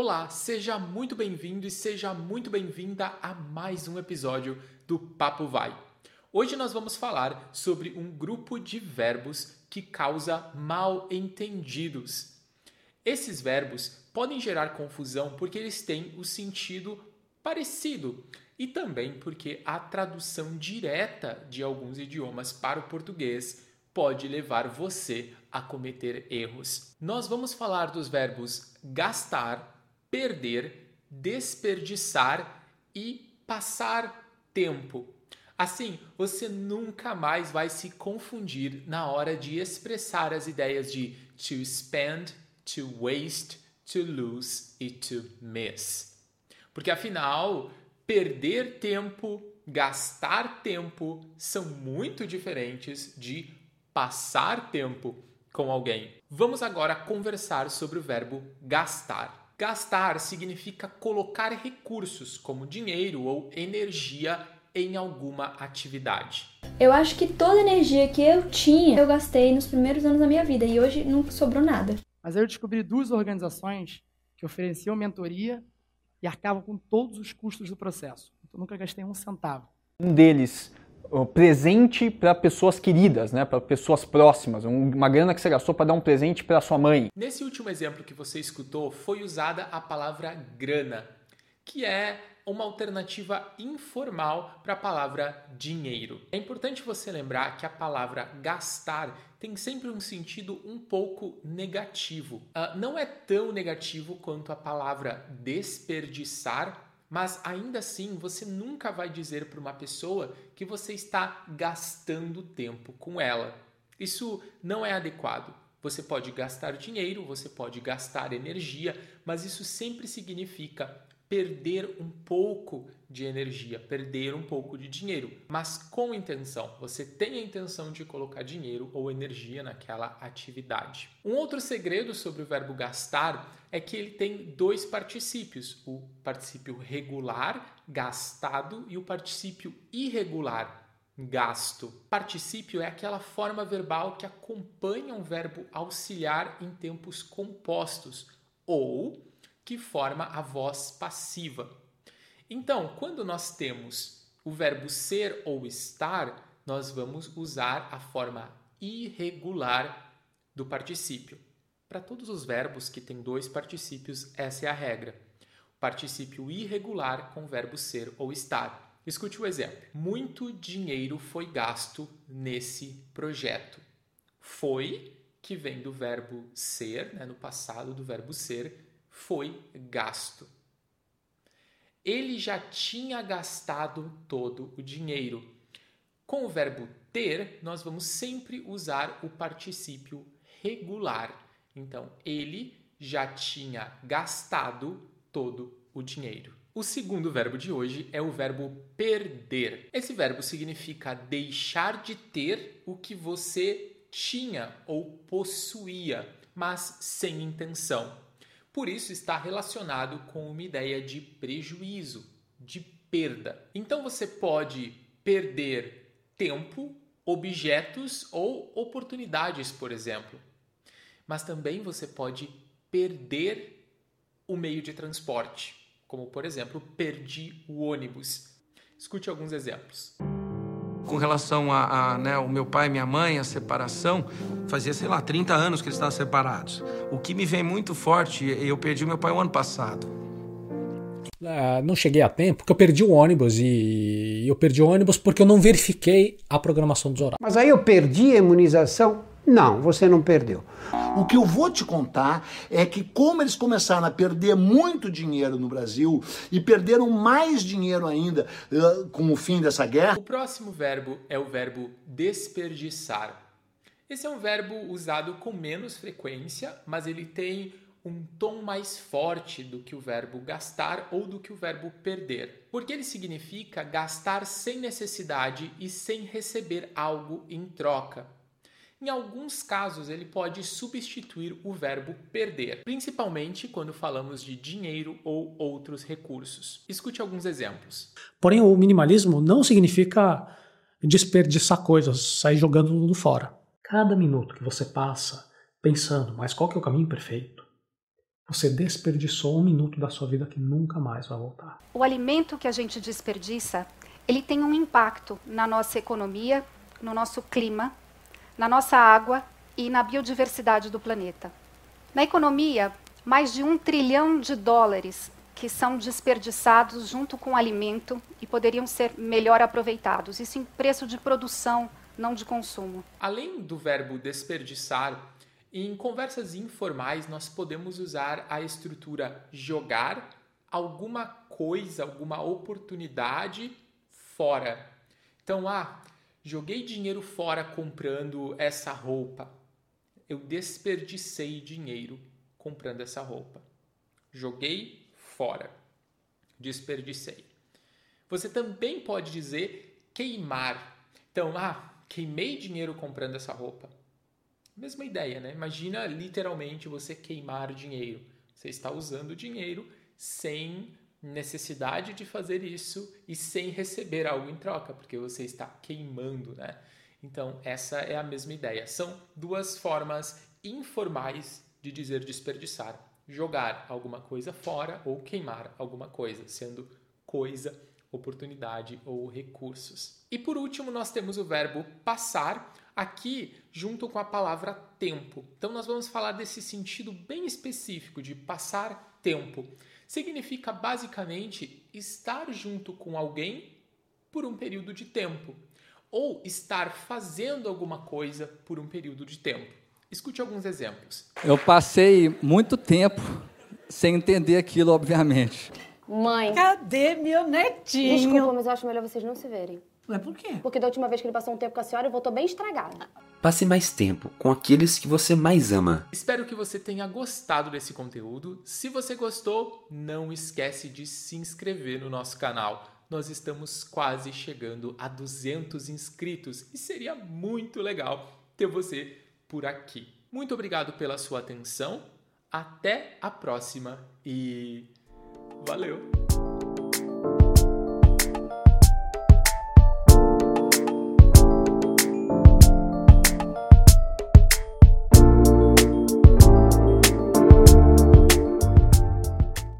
Olá, seja muito bem-vindo e seja muito bem-vinda a mais um episódio do Papo Vai. Hoje nós vamos falar sobre um grupo de verbos que causa mal entendidos. Esses verbos podem gerar confusão porque eles têm o sentido parecido e também porque a tradução direta de alguns idiomas para o português pode levar você a cometer erros. Nós vamos falar dos verbos gastar, perder, desperdiçar e passar tempo. Assim, você nunca mais vai se confundir na hora de expressar as ideias de to spend, to waste, to lose e to miss. Porque afinal, perder tempo, gastar tempo são muito diferentes de passar tempo com alguém. Vamos agora conversar sobre o verbo gastar. Gastar significa colocar recursos, como dinheiro ou energia, em alguma atividade. Eu acho que toda a energia que eu tinha, eu gastei nos primeiros anos da minha vida e hoje não sobrou nada. Mas aí eu descobri duas organizações que ofereciam mentoria e arcavam com todos os custos do processo. Então, eu nunca gastei um centavo. Um deles presente para pessoas queridas, né, para pessoas próximas, uma grana que você gastou para dar um presente para sua mãe. Nesse último exemplo que você escutou, foi usada a palavra grana, que é uma alternativa informal para a palavra dinheiro. É importante você lembrar que a palavra gastar tem sempre um sentido um pouco negativo. Uh, não é tão negativo quanto a palavra desperdiçar mas ainda assim, você nunca vai dizer para uma pessoa que você está gastando tempo com ela. Isso não é adequado. Você pode gastar dinheiro, você pode gastar energia, mas isso sempre significa perder um pouco de energia, perder um pouco de dinheiro, mas com intenção. Você tem a intenção de colocar dinheiro ou energia naquela atividade. Um outro segredo sobre o verbo gastar é que ele tem dois particípios: o particípio regular, gastado, e o particípio irregular, gasto. Particípio é aquela forma verbal que acompanha um verbo auxiliar em tempos compostos ou que forma a voz passiva. Então, quando nós temos o verbo ser ou estar, nós vamos usar a forma irregular do particípio. Para todos os verbos que têm dois particípios, essa é a regra. Particípio irregular com o verbo ser ou estar. Escute o exemplo. Muito dinheiro foi gasto nesse projeto. Foi, que vem do verbo ser, né, no passado do verbo ser, foi gasto. Ele já tinha gastado todo o dinheiro. Com o verbo ter, nós vamos sempre usar o particípio regular. Então, ele já tinha gastado todo o dinheiro. O segundo verbo de hoje é o verbo perder. Esse verbo significa deixar de ter o que você tinha ou possuía, mas sem intenção. Por isso está relacionado com uma ideia de prejuízo, de perda. Então você pode perder tempo, objetos ou oportunidades, por exemplo. Mas também você pode perder o meio de transporte, como por exemplo, perdi o ônibus. Escute alguns exemplos com relação a, a né, o meu pai e minha mãe, a separação, fazia, sei lá, 30 anos que eles estavam separados. O que me vem muito forte, eu perdi meu pai o ano passado. Uh, não cheguei a tempo, porque eu perdi o ônibus e eu perdi o ônibus porque eu não verifiquei a programação dos horários. Mas aí eu perdi a imunização? Não, você não perdeu. O que eu vou te contar é que, como eles começaram a perder muito dinheiro no Brasil e perderam mais dinheiro ainda uh, com o fim dessa guerra. O próximo verbo é o verbo desperdiçar. Esse é um verbo usado com menos frequência, mas ele tem um tom mais forte do que o verbo gastar ou do que o verbo perder, porque ele significa gastar sem necessidade e sem receber algo em troca. Em alguns casos, ele pode substituir o verbo perder, principalmente quando falamos de dinheiro ou outros recursos. Escute alguns exemplos. Porém, o minimalismo não significa desperdiçar coisas, sair jogando tudo fora. Cada minuto que você passa pensando, mas qual que é o caminho perfeito? Você desperdiçou um minuto da sua vida que nunca mais vai voltar. O alimento que a gente desperdiça, ele tem um impacto na nossa economia, no nosso clima, na nossa água e na biodiversidade do planeta. Na economia, mais de um trilhão de dólares que são desperdiçados junto com alimento e poderiam ser melhor aproveitados. Isso em preço de produção, não de consumo. Além do verbo desperdiçar, em conversas informais, nós podemos usar a estrutura jogar alguma coisa, alguma oportunidade fora. Então, ah, joguei dinheiro fora comprando essa roupa. Eu desperdicei dinheiro comprando essa roupa. Joguei fora. Desperdicei. Você também pode dizer queimar. Então, ah, queimei dinheiro comprando essa roupa. Mesma ideia, né? Imagina literalmente você queimar dinheiro. Você está usando dinheiro sem necessidade de fazer isso e sem receber algo em troca, porque você está queimando, né? Então, essa é a mesma ideia. São duas formas informais de dizer desperdiçar: jogar alguma coisa fora ou queimar alguma coisa, sendo coisa, oportunidade ou recursos. E por último, nós temos o verbo passar, aqui junto com a palavra tempo. Então nós vamos falar desse sentido bem específico de passar tempo. Significa basicamente estar junto com alguém por um período de tempo ou estar fazendo alguma coisa por um período de tempo. Escute alguns exemplos. Eu passei muito tempo sem entender aquilo, obviamente. Mãe. Cadê meu netinho? Desculpa, mas eu acho melhor vocês não se verem. Mas por quê? Porque da última vez que ele passou um tempo com a senhora, ele voltou bem estragado. Passe mais tempo com aqueles que você mais ama. Espero que você tenha gostado desse conteúdo. Se você gostou, não esquece de se inscrever no nosso canal. Nós estamos quase chegando a 200 inscritos e seria muito legal ter você por aqui. Muito obrigado pela sua atenção. Até a próxima e valeu!